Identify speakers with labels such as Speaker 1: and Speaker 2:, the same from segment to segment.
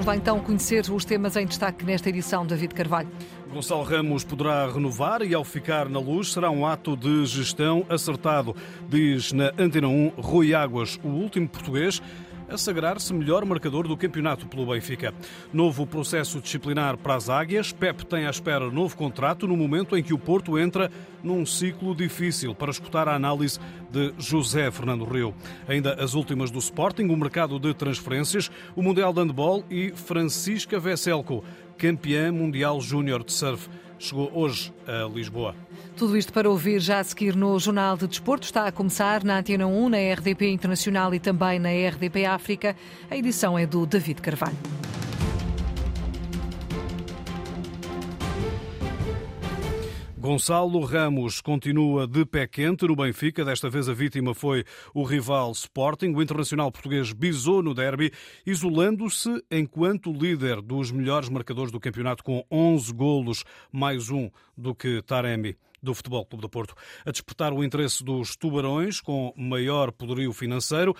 Speaker 1: Vamos lá então conhecer os temas em destaque nesta edição, David Carvalho.
Speaker 2: Gonçalo Ramos poderá renovar e, ao ficar na luz, será um ato de gestão acertado, diz na Antena 1 Rui Águas, o último português a sagrar-se melhor marcador do campeonato pelo Benfica. Novo processo disciplinar para as Águias. Pep tem à espera novo contrato no momento em que o Porto entra num ciclo difícil para escutar a análise de José Fernando Rio. Ainda as últimas do Sporting, o mercado de transferências, o Mundial de Handball e Francisca Vesselco, campeã mundial júnior de surf chegou hoje a Lisboa.
Speaker 1: Tudo isto para ouvir já a seguir no Jornal de Desporto. Está a começar na Antena 1, na RDP Internacional e também na RDP África. A edição é do David Carvalho.
Speaker 2: Gonçalo Ramos continua de pé quente no Benfica. Desta vez a vítima foi o rival Sporting. O internacional português bisou no derby, isolando-se enquanto líder dos melhores marcadores do campeonato, com 11 golos, mais um do que Taremi do Futebol Clube do Porto. A despertar o interesse dos tubarões, com maior poderio financeiro,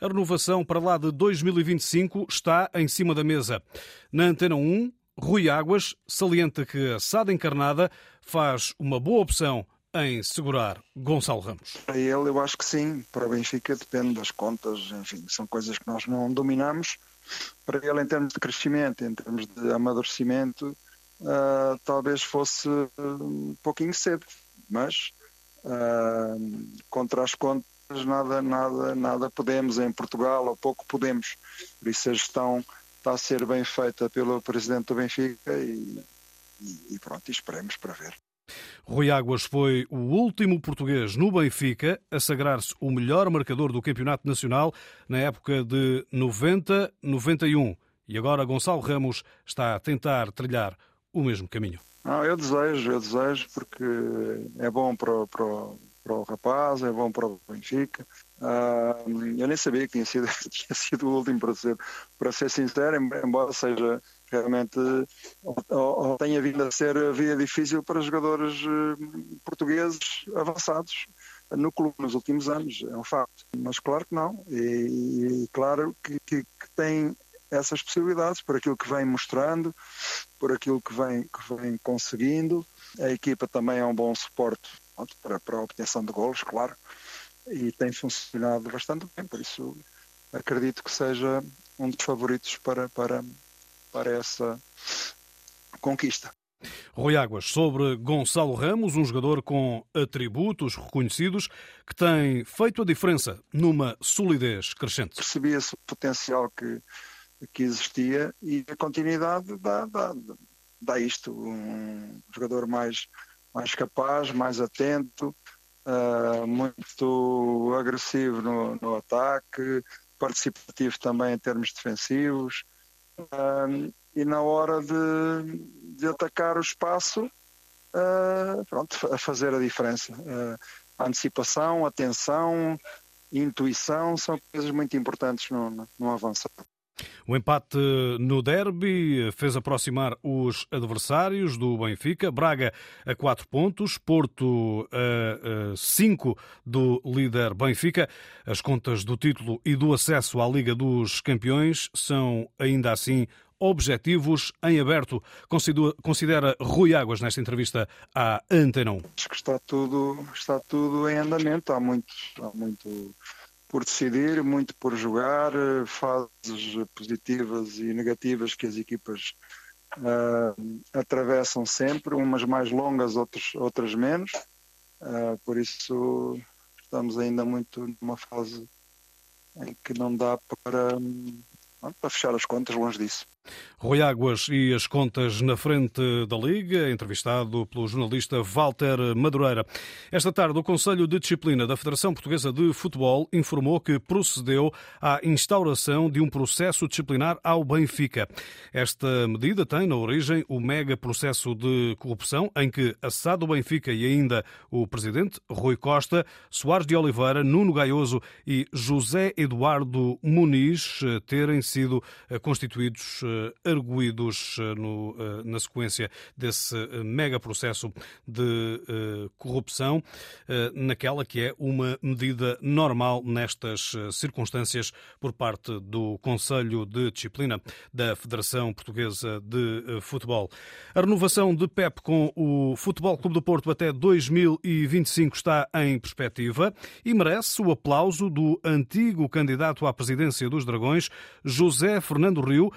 Speaker 2: a renovação para lá de 2025 está em cima da mesa. Na Antena 1, Rui Águas salienta que a Sada Encarnada faz uma boa opção em segurar Gonçalo Ramos.
Speaker 3: Para ele, eu acho que sim. Para o Benfica depende das contas, enfim, são coisas que nós não dominamos. Para ele, em termos de crescimento, em termos de amadurecimento, uh, talvez fosse um pouquinho cedo, mas uh, contra as contas nada, nada, nada podemos em Portugal, ou pouco podemos. Por isso a gestão está a ser bem feita pelo presidente do Benfica e, e, e pronto, esperemos para ver.
Speaker 2: Rui Águas foi o último português no Benfica a sagrar-se o melhor marcador do Campeonato Nacional na época de 90-91. E agora Gonçalo Ramos está a tentar trilhar o mesmo caminho.
Speaker 3: Não, eu desejo, eu desejo, porque é bom para, para, para o rapaz, é bom para o Benfica. Uh, eu nem sabia que tinha sido, tinha sido o último para ser, para ser sincero, embora seja realmente ou, ou tenha vindo a ser a vida difícil para jogadores uh, portugueses avançados no clube nos últimos anos, é um facto. Mas claro que não, e, e claro que, que, que, tem essas possibilidades por aquilo que vem mostrando, por aquilo que vem, que vem conseguindo. A equipa também é um bom suporte para, para a obtenção de golos, claro e tem funcionado bastante bem, por isso acredito que seja um dos favoritos para, para, para essa conquista.
Speaker 2: Rui Águas, sobre Gonçalo Ramos, um jogador com atributos reconhecidos que tem feito a diferença numa solidez crescente.
Speaker 3: Percebia-se o potencial que, que existia e a continuidade dá, dá, dá isto. Um jogador mais, mais capaz, mais atento, uh, muito agressivo no, no, ataque, participativo também em termos defensivos. Uh, e na hora de, de atacar o espaço, uh, pronto, a fazer a diferença. a antecipação, atenção, intuição são coisas muito importantes no, no.
Speaker 2: O empate no derby fez aproximar os adversários do Benfica. Braga a 4 pontos, Porto a 5 do líder Benfica. As contas do título e do acesso à Liga dos Campeões são ainda assim objetivos em aberto. Considera Rui Águas nesta entrevista à Antena 1.
Speaker 3: Acho que está tudo, está tudo em andamento. Há muito, há muito por decidir, muito por jogar, eh, fases positivas e negativas que as equipas uh, atravessam sempre, umas mais longas, outras, outras menos. Uh, por isso estamos ainda muito numa fase em que não dá para, para fechar as contas, longe disso.
Speaker 2: Rui Águas e as contas na frente da Liga, entrevistado pelo jornalista Walter Madureira. Esta tarde, o Conselho de Disciplina da Federação Portuguesa de Futebol informou que procedeu à instauração de um processo disciplinar ao Benfica. Esta medida tem na origem o mega processo de corrupção em que Assado Benfica e ainda o presidente Rui Costa, Soares de Oliveira, Nuno Gaioso e José Eduardo Muniz terem sido constituídos arguídos no, na sequência desse mega processo de corrupção, naquela que é uma medida normal nestas circunstâncias por parte do Conselho de Disciplina da Federação Portuguesa de Futebol. A renovação de PEP com o Futebol Clube do Porto até 2025 está em perspectiva e merece o aplauso do antigo candidato à presidência dos Dragões, José Fernando Rio,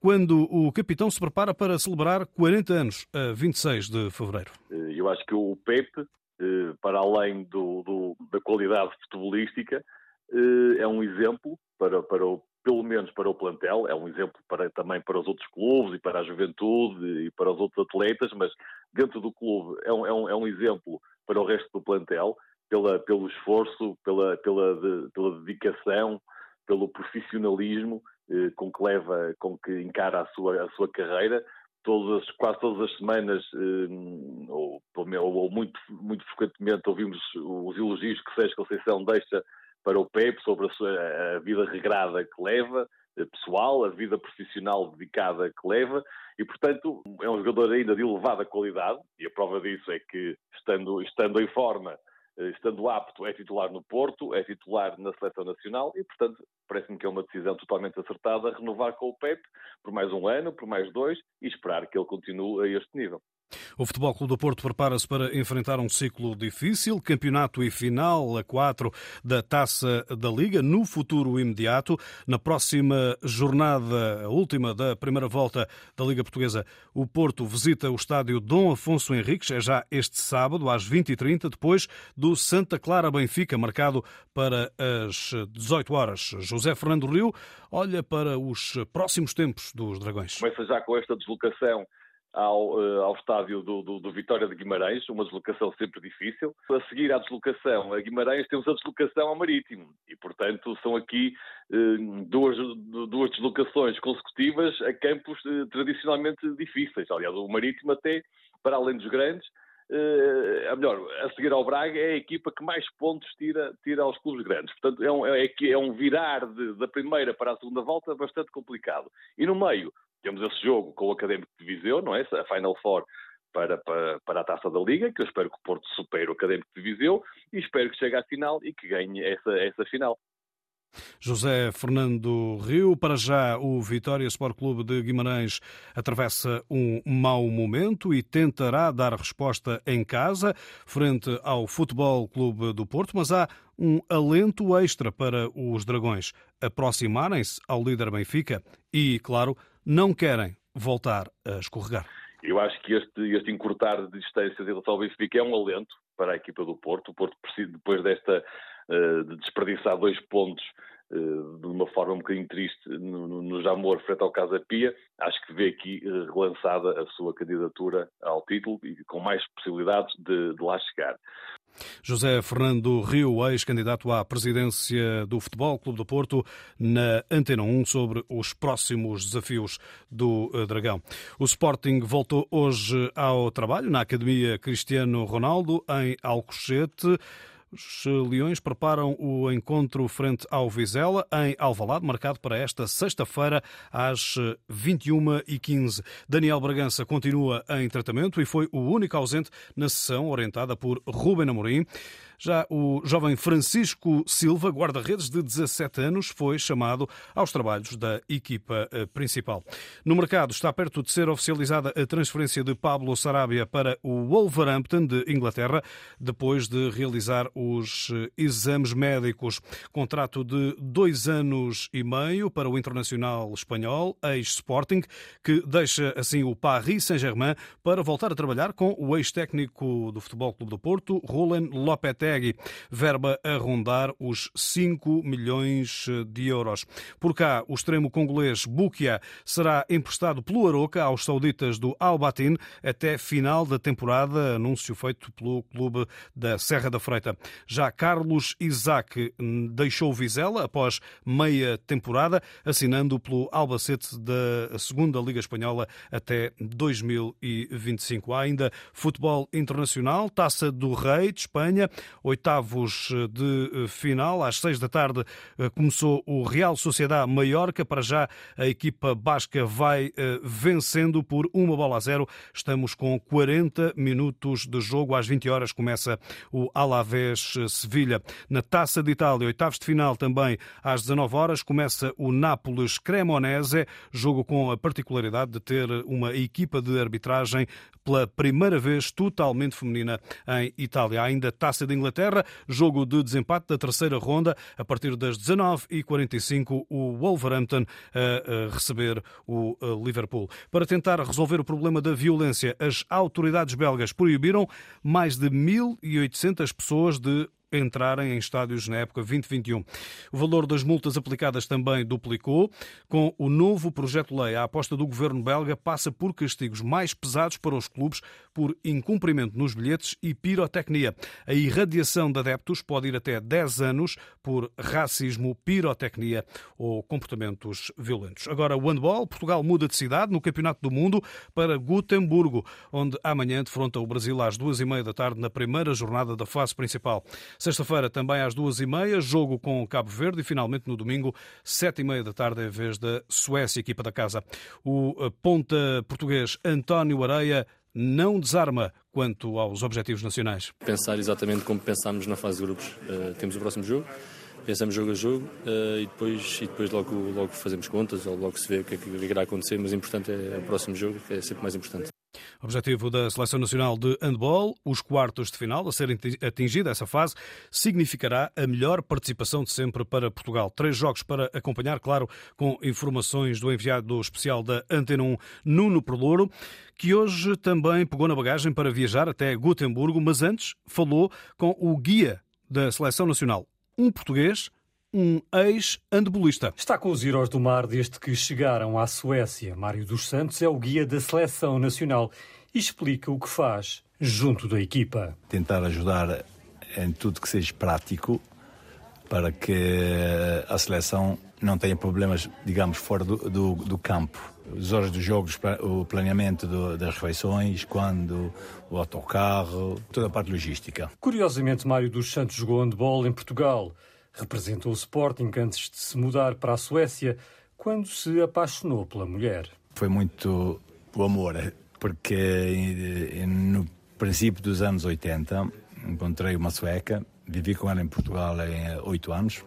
Speaker 2: quando o capitão se prepara para celebrar 40 anos, a 26 de fevereiro.
Speaker 4: Eh, eu acho que o PEP, eh, para além do, do, da qualidade futebolística, eh, é um exemplo para, para o, pelo menos para o plantel, é um exemplo para, também para os outros clubes e para a juventude e para os outros atletas, mas dentro do clube é um, é um, é um exemplo para o resto do plantel, pela, pelo esforço, pela, pela, de, pela dedicação, pelo profissionalismo com que leva, com que encara a sua, a sua carreira. Todas, quase todas as semanas, eh, ou, ou, muito, muito frequentemente, ouvimos os elogios que Sérgio Conceição deixa para o PEP sobre a, sua, a vida regrada que leva, eh, pessoal, a vida profissional dedicada que leva, e portanto é um jogador ainda de elevada qualidade, e a prova disso é que, estando, estando em forma, eh, estando apto, é titular no Porto, é titular na Seleção Nacional e, portanto, parece-me que é uma decisão totalmente acertada renovar com o Pep por mais um ano, por mais dois e esperar que ele continue a este nível.
Speaker 2: O Futebol Clube do Porto prepara-se para enfrentar um ciclo difícil, campeonato e final a quatro da Taça da Liga no futuro imediato. Na próxima jornada, a última da primeira volta da Liga Portuguesa, o Porto visita o estádio Dom Afonso Henriques, é já este sábado às 20h30, depois do Santa Clara Benfica, marcado para as 18 horas. José Fernando Rio olha para os próximos tempos dos Dragões.
Speaker 4: Começa já com esta deslocação ao, uh, ao estádio do, do, do, Vitória de Guimarães, uma deslocação sempre difícil. A seguir à deslocação a Guimarães, temos a deslocação ao Marítimo. E, portanto, são aqui uh, duas, duas deslocações consecutivas a campos uh, tradicionalmente difíceis. Aliás, o Marítimo até, para além dos grandes, Uh, melhor, a seguir ao Braga é a equipa que mais pontos tira, tira aos clubes grandes. Portanto, é um, é, é um virar de, da primeira para a segunda volta bastante complicado. E no meio, temos esse jogo com o Académico de Viseu, não é? A Final Four para, para, para a Taça da Liga, que eu espero que o Porto supere o Académico de Viseu e espero que chegue à final e que ganhe essa, essa final.
Speaker 2: José Fernando Rio, para já o Vitória Sport Clube de Guimarães atravessa um mau momento e tentará dar resposta em casa frente ao Futebol Clube do Porto, mas há um alento extra para os Dragões aproximarem-se ao líder Benfica e, claro, não querem voltar a escorregar.
Speaker 4: Eu acho que este, este encurtar de distâncias em relação ao Benfica é um alento para a equipa do Porto. O Porto precisa, depois desta de desperdiçar dois pontos uh, de uma forma um bocadinho triste no, Jamor frente ao Casa Pia, acho que vê aqui uh, relançada a sua candidatura ao título e com mais possibilidades de, de lá chegar.
Speaker 2: José Fernando Rio, ex-candidato à presidência do Futebol Clube do Porto, na Antena 1, sobre os próximos desafios do eh, Dragão. O Sporting voltou hoje ao trabalho na Academia Cristiano Ronaldo, em Alcochete. Os Leões preparam o encontro frente ao Vizela em Alvalade, marcado para esta sexta-feira às 21h15. Daniel Bragança continua em tratamento e foi o único ausente na sessão orientada por Ruben Amorim. Já o jovem Francisco Silva, guarda-redes de 17 anos, foi chamado aos trabalhos da equipa eh, principal. No mercado está perto de ser oficializada a transferência de Pablo Sarabia para o Wolverhampton de Inglaterra, depois de realizar os eh, exames médicos. Contrato de dois anos e meio para o internacional espanhol, ex-Sporting, que deixa assim o Paris Saint-Germain para voltar a trabalhar com o ex-técnico do Futebol Clube do Porto, Roland Lopetegui Lopetegui, verba a rondar os 5 milhões de euros. Por cá, o extremo congolês Bukia será emprestado pelo Aroca aos sauditas do Al Batin até final da temporada, anúncio feito pelo clube da Serra da Freita. Já Carlos Isaac deixou Vizela após meia temporada, assinando pelo Albacete da segunda Liga Espanhola até 2025. Há ainda futebol internacional, Taça do Rei de Espanha, oitavos de final. Às seis da tarde começou o Real Sociedade Maiorca. Para já a equipa basca vai vencendo por uma bola a zero. Estamos com 40 minutos de jogo. Às 20 horas começa o Alavés Sevilha. Na Taça de Itália, oitavos de final também às 19 horas, começa o Nápoles Cremonese, jogo com a particularidade de ter uma equipa de arbitragem pela primeira vez totalmente feminina em Itália. Ainda Taça de Inglaterra, jogo de desempate da terceira ronda, a partir das 19h45, o Wolverhampton a receber o Liverpool. Para tentar resolver o problema da violência, as autoridades belgas proibiram mais de 1.800 pessoas de entrarem em estádios na época 2021. O valor das multas aplicadas também duplicou. Com o novo projeto-lei, a aposta do governo belga passa por castigos mais pesados para os clubes por incumprimento nos bilhetes e pirotecnia. A irradiação de adeptos pode ir até 10 anos por racismo, pirotecnia ou comportamentos violentos. Agora, o handball. Portugal muda de cidade no Campeonato do Mundo para Gutemburgo, onde amanhã defronta o Brasil às duas e meia da tarde na primeira jornada da fase principal. Sexta-feira, também às duas e meia, jogo com Cabo Verde e finalmente no domingo, sete e meia da tarde, em vez da Suécia, equipa da casa. O eh, ponta português António Areia não desarma quanto aos objetivos nacionais.
Speaker 5: Pensar exatamente como pensámos na fase de grupos. Uh, temos o próximo jogo, pensamos jogo a jogo uh, e depois, e depois logo, logo fazemos contas ou logo se vê o que é que irá acontecer, mas o importante é o próximo jogo, que é sempre mais importante.
Speaker 2: Objetivo da Seleção Nacional de Handball, os quartos de final, a ser atingida essa fase, significará a melhor participação de sempre para Portugal. Três jogos para acompanhar, claro, com informações do enviado especial da Antena 1, Nuno Perlouro, que hoje também pegou na bagagem para viajar até Gutemburgo, mas antes falou com o guia da Seleção Nacional, um português um ex-andebolista.
Speaker 6: Está com os heróis do mar desde que chegaram à Suécia. Mário dos Santos é o guia da seleção nacional e explica o que faz junto da equipa.
Speaker 7: Tentar ajudar em tudo que seja prático para que a seleção não tenha problemas, digamos, fora do, do, do campo. As horas dos jogos, o planeamento do, das refeições, quando, o autocarro, toda a parte logística.
Speaker 6: Curiosamente, Mário dos Santos jogou handball em Portugal. Representou o Sporting antes de se mudar para a Suécia, quando se apaixonou pela mulher.
Speaker 7: Foi muito o amor, porque no princípio dos anos 80 encontrei uma sueca, vivi com ela em Portugal em oito anos.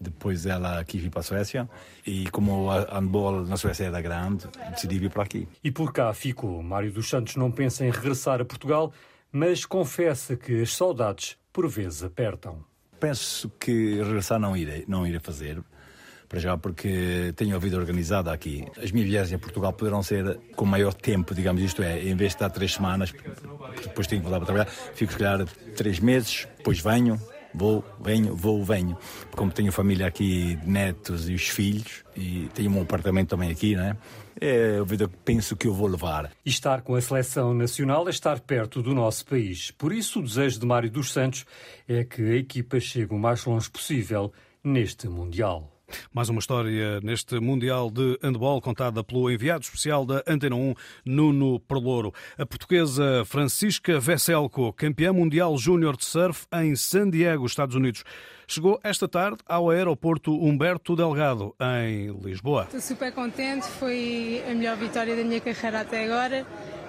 Speaker 7: Depois ela quis vir para a Suécia e como o handball na Suécia era grande, decidi vir para aqui.
Speaker 6: E por cá ficou. Mário dos Santos não pensa em regressar a Portugal, mas confessa que as saudades por vezes apertam
Speaker 7: penso que regressar não irei, não irei fazer, para já porque tenho a vida organizada aqui. As minhas viagens a Portugal poderão ser com maior tempo, digamos, isto é, em vez de estar três semanas, depois tenho que voltar para trabalhar, fico se calhar três meses, depois venho, vou, venho, vou, venho. Como tenho família aqui, netos e os filhos, e tenho um apartamento também aqui, não é? A vida que penso que eu vou levar.
Speaker 6: Estar com a seleção nacional é estar perto do nosso país. Por isso, o desejo de Mário dos Santos é que a equipa chegue o mais longe possível neste Mundial.
Speaker 2: Mais uma história neste Mundial de Handball contada pelo enviado especial da Antena 1, Nuno Perlouro. A portuguesa Francisca Vesselco, campeã mundial júnior de surf em San Diego, Estados Unidos. Chegou esta tarde ao aeroporto Humberto Delgado, em Lisboa.
Speaker 8: Estou super contente, foi a melhor vitória da minha carreira até agora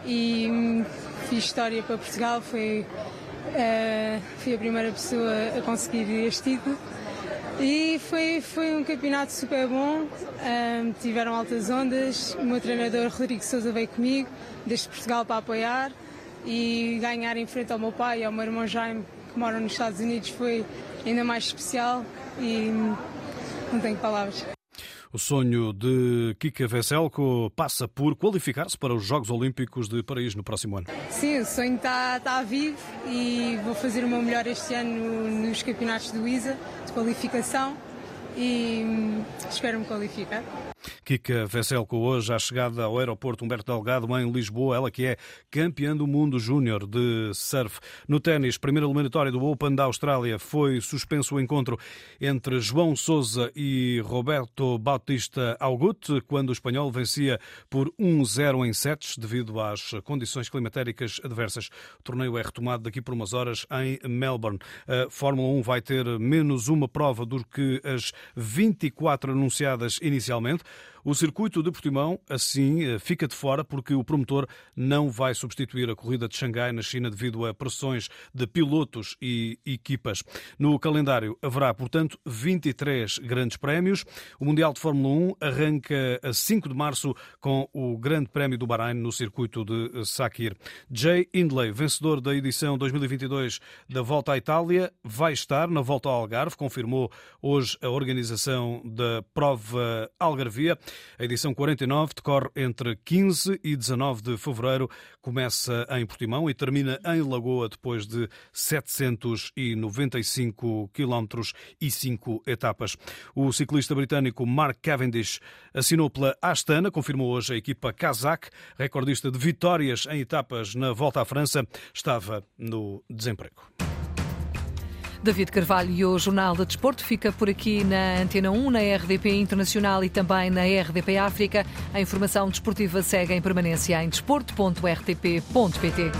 Speaker 8: e hum, fiz história para Portugal, foi, uh, fui a primeira pessoa a conseguir este título. E foi, foi um campeonato super bom, um, tiveram altas ondas, o meu treinador Rodrigo Souza veio comigo, desde Portugal para apoiar. E ganhar em frente ao meu pai e ao meu irmão Jaime, que moram nos Estados Unidos, foi ainda mais especial. E não tenho palavras.
Speaker 2: O sonho de Kika Veselko passa por qualificar-se para os Jogos Olímpicos de Paris no próximo ano.
Speaker 8: Sim, o sonho está, está vivo e vou fazer o meu melhor este ano nos campeonatos do ISA de qualificação e hum, espero-me qualificar.
Speaker 2: Kika Vesselco hoje à chegada ao aeroporto Humberto Delgado em Lisboa, ela que é campeã do mundo júnior de surf. No ténis, primeira eliminatória do Open da Austrália, foi suspenso o encontro entre João Sousa e Roberto Bautista Augut, quando o espanhol vencia por 1-0 em sets devido às condições climatéricas adversas. O torneio é retomado daqui por umas horas em Melbourne. A Fórmula 1 vai ter menos uma prova do que as 24 anunciadas inicialmente. O circuito de Portimão, assim, eh, fica de fora porque o promotor não vai substituir a corrida de Xangai na China devido a pressões de pilotos e equipas. No calendário haverá, portanto, 23 grandes prémios. O Mundial de Fórmula 1 arranca a 5 de março com o Grande Prémio do Bahrein no circuito de Sakir. Jay Hindley, vencedor da edição 2022 da Volta à Itália, vai estar na Volta ao Algarve, confirmou hoje a organização da prova Algarvia. A edição 49 decorre entre 15 e 19 de fevereiro, começa em Portimão e termina em Lagoa depois de 795 quilómetros e 5 etapas. O ciclista britânico Mark Cavendish assinou pela Astana, confirmou hoje a equipa Kazakh, recordista de vitórias em etapas na volta à França, estava no desemprego.
Speaker 1: David Carvalho e o Jornal de Desporto fica por aqui na Antena 1, na RDP Internacional e também na RDP África. A informação desportiva segue em permanência em desporto.rtp.pt.